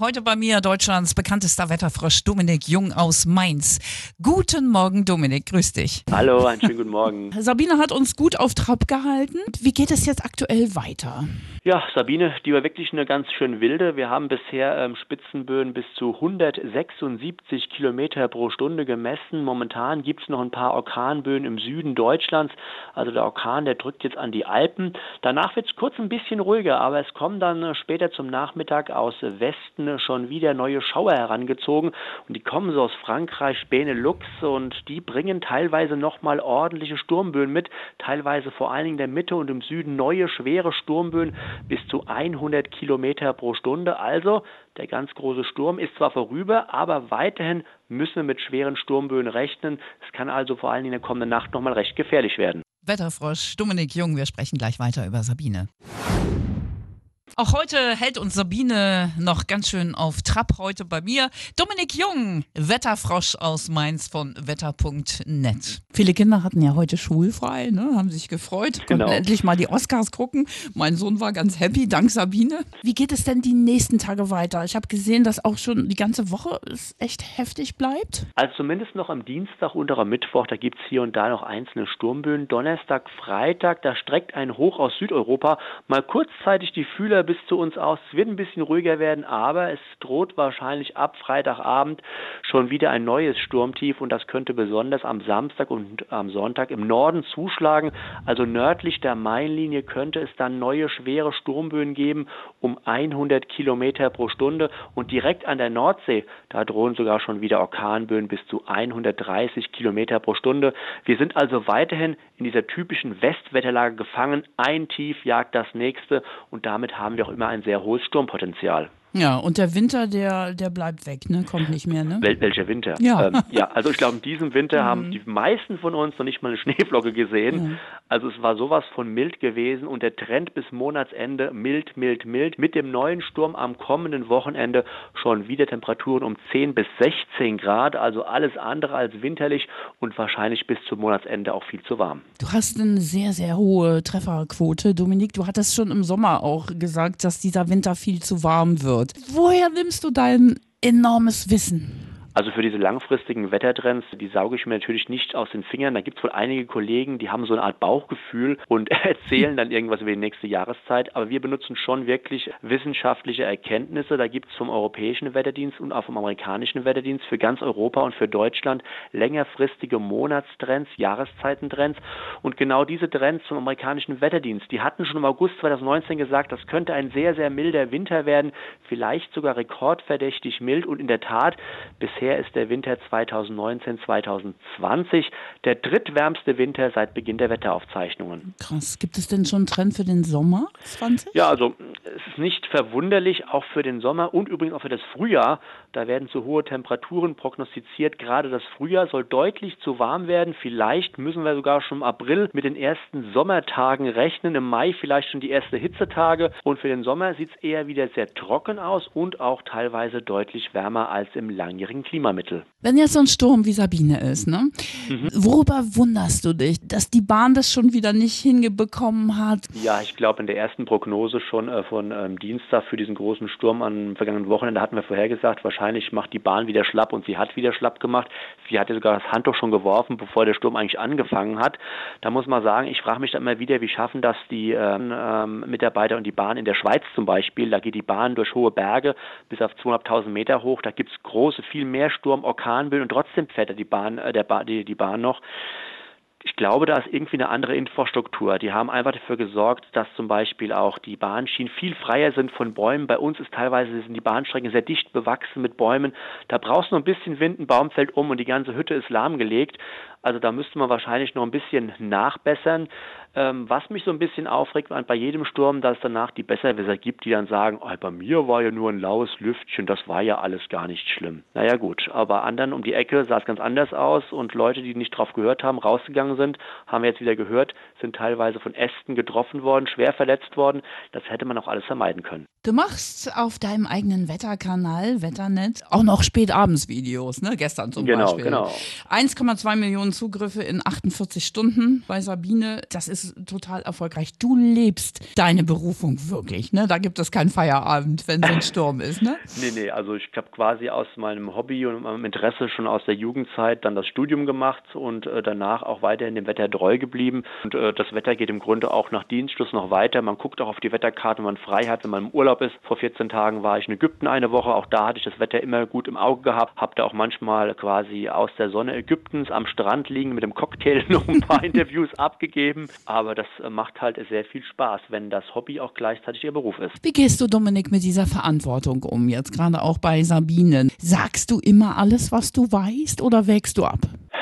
Heute bei mir Deutschlands bekanntester Wetterfrosch Dominik Jung aus Mainz. Guten Morgen, Dominik, grüß dich. Hallo, einen schönen guten Morgen. Sabine hat uns gut auf Trab gehalten. Wie geht es jetzt aktuell weiter? Ja, Sabine, die war wirklich eine ganz schön wilde. Wir haben bisher ähm, Spitzenböen bis zu 176 Kilometer pro Stunde gemessen. Momentan gibt es noch ein paar Orkanböen im Süden Deutschlands. Also der Orkan, der drückt jetzt an die Alpen. Danach wird es kurz ein bisschen ruhiger, aber es kommen dann äh, später zum Nachmittag aus Westen schon wieder neue Schauer herangezogen und die kommen so aus Frankreich, Benelux und die bringen teilweise nochmal ordentliche Sturmböen mit, teilweise vor allen Dingen in der Mitte und im Süden neue schwere Sturmböen bis zu 100 Kilometer pro Stunde. Also der ganz große Sturm ist zwar vorüber, aber weiterhin müssen wir mit schweren Sturmböen rechnen. Es kann also vor allen Dingen in der kommenden Nacht nochmal recht gefährlich werden. Wetterfrosch Dominik Jung, wir sprechen gleich weiter über Sabine. Auch heute hält uns Sabine noch ganz schön auf Trab heute bei mir. Dominik Jung, Wetterfrosch aus Mainz von wetter.net. Viele Kinder hatten ja heute schulfrei, ne? haben sich gefreut, Genau. konnten endlich mal die Oscars gucken. Mein Sohn war ganz happy, dank Sabine. Wie geht es denn die nächsten Tage weiter? Ich habe gesehen, dass auch schon die ganze Woche es echt heftig bleibt. Also zumindest noch am Dienstag und auch am Mittwoch, da gibt es hier und da noch einzelne Sturmböen. Donnerstag, Freitag, da streckt ein Hoch aus Südeuropa mal kurzzeitig die Fühler bis zu uns aus. Es wird ein bisschen ruhiger werden, aber es droht wahrscheinlich ab Freitagabend schon wieder ein neues Sturmtief und das könnte besonders am Samstag und am Sonntag im Norden zuschlagen. Also nördlich der Mainlinie könnte es dann neue schwere Sturmböen geben um 100 Kilometer pro Stunde und direkt an der Nordsee, da drohen sogar schon wieder Orkanböen bis zu 130 Kilometer pro Stunde. Wir sind also weiterhin in dieser typischen Westwetterlage gefangen. Ein Tief jagt das nächste und damit haben wir auch immer ein sehr hohes Sturmpotenzial. Ja, und der Winter, der, der bleibt weg, ne? Kommt nicht mehr, ne? Wel welcher Winter? Ja. Ähm, ja, also ich glaube, in diesem Winter haben die meisten von uns noch nicht mal eine Schneeflocke gesehen. Also es war sowas von mild gewesen und der Trend bis Monatsende mild, mild, mild. Mit dem neuen Sturm am kommenden Wochenende schon wieder Temperaturen um 10 bis 16 Grad. Also alles andere als winterlich und wahrscheinlich bis zum Monatsende auch viel zu warm. Du hast eine sehr, sehr hohe Trefferquote, Dominik. Du hattest schon im Sommer auch gesagt, dass dieser Winter viel zu warm wird. Woher nimmst du dein enormes Wissen? Also für diese langfristigen Wettertrends, die sauge ich mir natürlich nicht aus den Fingern. Da gibt es wohl einige Kollegen, die haben so eine Art Bauchgefühl und erzählen dann irgendwas über die nächste Jahreszeit. Aber wir benutzen schon wirklich wissenschaftliche Erkenntnisse. Da gibt es vom Europäischen Wetterdienst und auch vom amerikanischen Wetterdienst für ganz Europa und für Deutschland längerfristige Monatstrends, Jahreszeitentrends. Und genau diese Trends vom amerikanischen Wetterdienst, die hatten schon im August 2019 gesagt, das könnte ein sehr, sehr milder Winter werden, vielleicht sogar rekordverdächtig mild. Und in der Tat, bisher ist der Winter 2019-2020 der drittwärmste Winter seit Beginn der Wetteraufzeichnungen. Krass. Gibt es denn schon einen Trend für den Sommer 20? Ja, also es ist nicht verwunderlich, auch für den Sommer und übrigens auch für das Frühjahr. Da werden zu hohe Temperaturen prognostiziert. Gerade das Frühjahr soll deutlich zu warm werden. Vielleicht müssen wir sogar schon im April mit den ersten Sommertagen rechnen. Im Mai vielleicht schon die ersten Hitzetage. Und für den Sommer sieht es eher wieder sehr trocken aus und auch teilweise deutlich wärmer als im langjährigen Klimamittel. Wenn jetzt so ein Sturm wie Sabine ist, ne? Worüber wunderst du dich, dass die Bahn das schon wieder nicht hingebekommen hat? Ja, ich glaube, in der ersten Prognose schon äh, von ähm, Dienstag für diesen großen Sturm am vergangenen Wochenende hatten wir vorhergesagt, wahrscheinlich macht die Bahn wieder schlapp und sie hat wieder schlapp gemacht. Sie hatte sogar das Handtuch schon geworfen, bevor der Sturm eigentlich angefangen hat. Da muss man sagen, ich frage mich dann immer wieder, wie schaffen das die ähm, ähm, Mitarbeiter und die Bahn in der Schweiz zum Beispiel. Da geht die Bahn durch hohe Berge bis auf 2.500 Meter hoch. Da gibt es große, viel mehr Sturm, Orkanböen und trotzdem fährt die Bahn, äh, der ba die, die Bahn noch ich glaube, da ist irgendwie eine andere Infrastruktur. Die haben einfach dafür gesorgt, dass zum Beispiel auch die Bahnschienen viel freier sind von Bäumen. Bei uns ist teilweise sind die Bahnstrecken sehr dicht bewachsen mit Bäumen. Da brauchst du nur ein bisschen Wind, ein Baum fällt um und die ganze Hütte ist lahmgelegt. Also da müsste man wahrscheinlich noch ein bisschen nachbessern. Ähm, was mich so ein bisschen aufregt bei jedem Sturm, dass es danach die Besserwisser gibt, die dann sagen, oh, bei mir war ja nur ein laues Lüftchen, das war ja alles gar nicht schlimm. Naja gut, aber anderen um die Ecke sah es ganz anders aus und Leute, die nicht drauf gehört haben, rausgegangen sind, haben wir jetzt wieder gehört, sind teilweise von Ästen getroffen worden, schwer verletzt worden. Das hätte man auch alles vermeiden können. Du machst auf deinem eigenen Wetterkanal, Wetternet, auch noch spätabends Videos, ne? Gestern zum Genau, Beispiel. genau. 1,2 Millionen Telefonzugriffe in 48 Stunden bei Sabine. Das ist total erfolgreich. Du lebst deine Berufung wirklich, ne? Da gibt es keinen Feierabend, wenn so ein Sturm ist, ne? Nee, nee, also ich habe quasi aus meinem Hobby und meinem Interesse schon aus der Jugendzeit dann das Studium gemacht und äh, danach auch weiterhin dem Wetter treu geblieben. Und äh, das Wetter geht im Grunde auch nach Dienstschluss noch weiter. Man guckt auch auf die Wetterkarte, wenn man frei hat, wenn man im Urlaub ist. Vor 14 Tagen war ich in Ägypten eine Woche. Auch da hatte ich das Wetter immer gut im Auge gehabt. Habe da auch manchmal quasi aus der Sonne Ägyptens am Strand liegen mit dem Cocktail noch ein paar Interviews abgegeben. Aber das äh, macht halt sehr viel Spaß, wenn das Hobby auch gleichzeitig ihr Beruf ist. Wie gehst du, Dominik, mit dieser Verantwortung um? Jetzt gerade auch bei Sabine. Sagst du immer alles, was du weißt oder wägst du ab?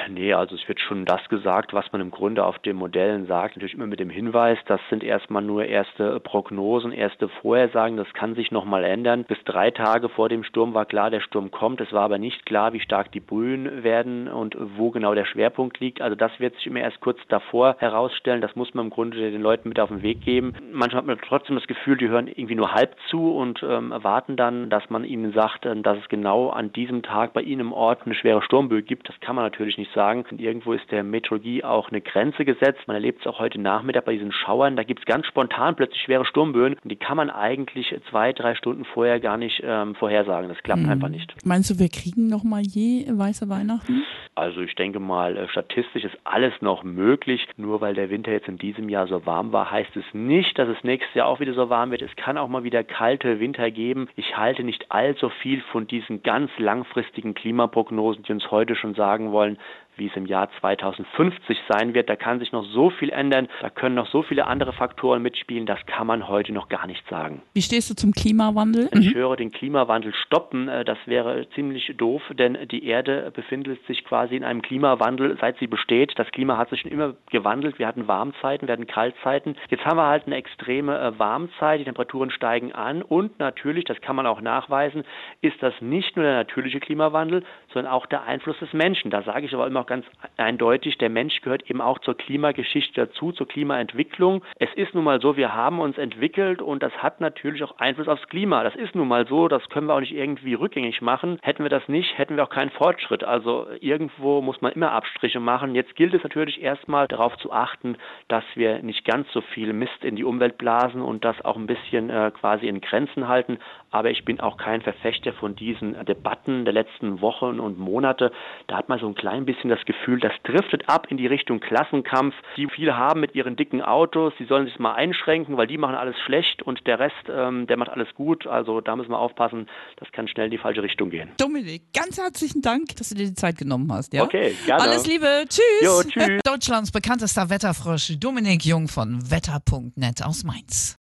Nee, also es wird schon das gesagt, was man im Grunde auf den Modellen sagt. Natürlich immer mit dem Hinweis, das sind erstmal nur erste Prognosen, erste Vorhersagen. Das kann sich nochmal ändern. Bis drei Tage vor dem Sturm war klar, der Sturm kommt. Es war aber nicht klar, wie stark die Böen werden und wo genau der Schwerpunkt liegt. Also das wird sich immer erst kurz davor herausstellen. Das muss man im Grunde den Leuten mit auf den Weg geben. Manchmal hat man trotzdem das Gefühl, die hören irgendwie nur halb zu und ähm, erwarten dann, dass man ihnen sagt, äh, dass es genau an diesem Tag bei ihnen im Ort eine schwere Sturmböe gibt. Das kann man natürlich nicht sagen. Und irgendwo ist der Meteorologie auch eine Grenze gesetzt. Man erlebt es auch heute Nachmittag bei diesen Schauern. Da gibt es ganz spontan plötzlich schwere Sturmböen und die kann man eigentlich zwei, drei Stunden vorher gar nicht ähm, vorhersagen. Das klappt mhm. einfach nicht. Meinst du, wir kriegen noch mal je weiße Weihnachten? Also ich denke mal, äh, statistisch ist alles noch möglich. Nur weil der Winter jetzt in diesem Jahr so warm war, heißt es nicht, dass es nächstes Jahr auch wieder so warm wird. Es kann auch mal wieder kalte Winter geben. Ich halte nicht allzu viel von diesen ganz langfristigen Klimaprognosen, die uns heute schon sagen wollen, wie es im Jahr 2050 sein wird. Da kann sich noch so viel ändern, da können noch so viele andere Faktoren mitspielen, das kann man heute noch gar nicht sagen. Wie stehst du zum Klimawandel? Ich mhm. höre den Klimawandel stoppen, äh, das wäre ziemlich doof, denn die Erde befindet sich quasi in einem Klimawandel, seit sie besteht. Das Klima hat sich schon immer gewandelt. Wir hatten Warmzeiten, wir hatten Kaltzeiten. Jetzt haben wir halt eine extreme äh, Warmzeit, die Temperaturen steigen an und natürlich, das kann man auch nachweisen, ist das nicht nur der natürliche Klimawandel, sondern auch der Einfluss des Menschen. Da sage ich aber immer auch ganz eindeutig, der Mensch gehört eben auch zur Klimageschichte dazu, zur Klimaentwicklung. Es ist nun mal so, wir haben uns entwickelt und das hat natürlich auch Einfluss aufs Klima. Das ist nun mal so, das können wir auch nicht irgendwie rückgängig machen. Hätten wir das nicht, hätten wir auch keinen Fortschritt. Also irgendwo muss man immer Abstriche machen. Jetzt gilt es natürlich erstmal darauf zu achten, dass wir nicht ganz so viel Mist in die Umwelt blasen und das auch ein bisschen äh, quasi in Grenzen halten. Aber ich bin auch kein Verfechter von diesen Debatten der letzten Wochen und Monate. Da hat man so ein klein bisschen das das Gefühl, das driftet ab in die Richtung Klassenkampf. Die viele haben mit ihren dicken Autos, die sollen sich mal einschränken, weil die machen alles schlecht und der Rest, ähm, der macht alles gut. Also da müssen wir aufpassen, das kann schnell in die falsche Richtung gehen. Dominik, ganz herzlichen Dank, dass du dir die Zeit genommen hast. Ja? Okay, gerne. Alles Liebe, tschüss. Jo, tschüss. Deutschlands bekanntester Wetterfrosch, Dominik Jung von wetter.net aus Mainz.